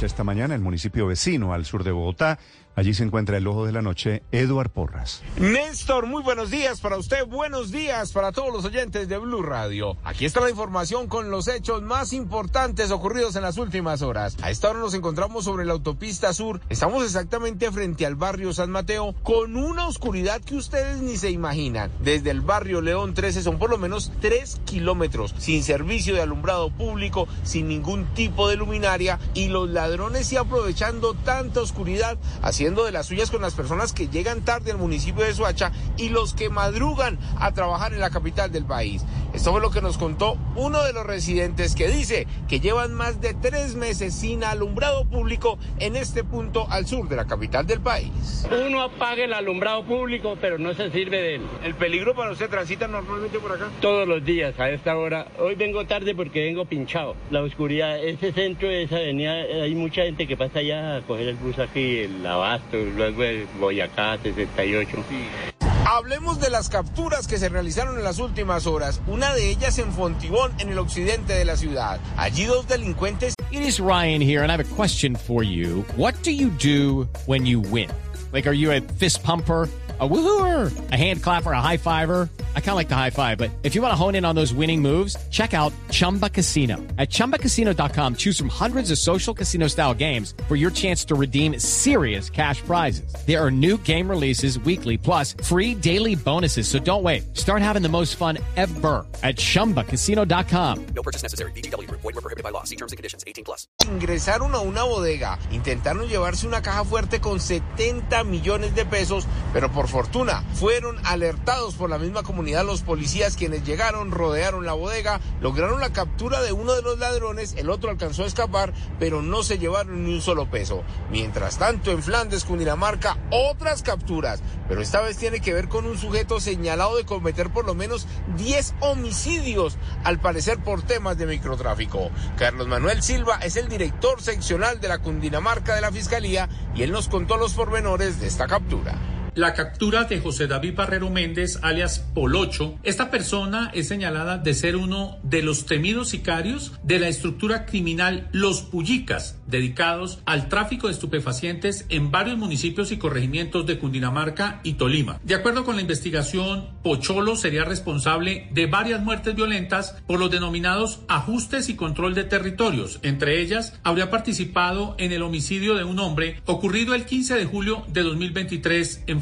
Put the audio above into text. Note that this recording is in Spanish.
Esta mañana, el municipio vecino al sur de Bogotá, allí se encuentra el ojo de la noche, Eduard Porras. Néstor, muy buenos días para usted, buenos días para todos los oyentes de Blue Radio. Aquí está la información con los hechos más importantes ocurridos en las últimas horas. A esta hora nos encontramos sobre la autopista sur, estamos exactamente frente al barrio San Mateo, con una oscuridad que ustedes ni se imaginan. Desde el barrio León 13 son por lo menos 3 kilómetros, sin servicio de alumbrado público, sin ningún tipo de luminaria y los ladrones y aprovechando tanta oscuridad, haciendo de las suyas con las personas que llegan tarde al municipio de Soacha y los que madrugan a trabajar en la capital del país. Esto fue lo que nos contó uno de los residentes que dice que llevan más de tres meses sin alumbrado público en este punto al sur de la capital del país. Uno apaga el alumbrado público, pero no se sirve de él. ¿El peligro para usted transita normalmente por acá? Todos los días a esta hora. Hoy vengo tarde porque vengo pinchado. La oscuridad, ese centro de esa avenida, hay mucha gente que pasa allá a coger el bus aquí, el Abasto, luego el Boyacá, 68. Hablemos de las capturas que se realizaron en las últimas horas, una de ellas en Fontibón, en el occidente de la ciudad. Allí dos delincuentes... It is Ryan here, and I have a question for you. What do you do when you win? Like, are you a fist pumper? A woohooer, a hand clapper, a high fiver. I kind of like the high five, but if you want to hone in on those winning moves, check out Chumba Casino. At chumbacasino.com, choose from hundreds of social casino style games for your chance to redeem serious cash prizes. There are new game releases weekly, plus free daily bonuses. So don't wait. Start having the most fun ever at chumbacasino.com. No purchase necessary. BGW. Void were prohibited by law. See terms and conditions. 18 plus. ingresaron a una bodega, intentaron llevarse una caja fuerte con 70 millones de pesos, pero por fortuna fueron alertados por la misma comunidad los policías quienes llegaron, rodearon la bodega, lograron la captura de uno de los ladrones, el otro alcanzó a escapar, pero no se llevaron ni un solo peso. Mientras tanto, en Flandes, Cundinamarca, otras capturas, pero esta vez tiene que ver con un sujeto señalado de cometer por lo menos 10 homicidios, al parecer por temas de microtráfico. Carlos Manuel Silva es el director seccional de la Cundinamarca de la Fiscalía y él nos contó los pormenores de esta captura. La captura de José David Barrero Méndez, alias Polocho, esta persona es señalada de ser uno de los temidos sicarios de la estructura criminal Los Pullicas, dedicados al tráfico de estupefacientes en varios municipios y corregimientos de Cundinamarca y Tolima. De acuerdo con la investigación, Pocholo sería responsable de varias muertes violentas por los denominados ajustes y control de territorios. Entre ellas, habría participado en el homicidio de un hombre ocurrido el 15 de julio de 2023 en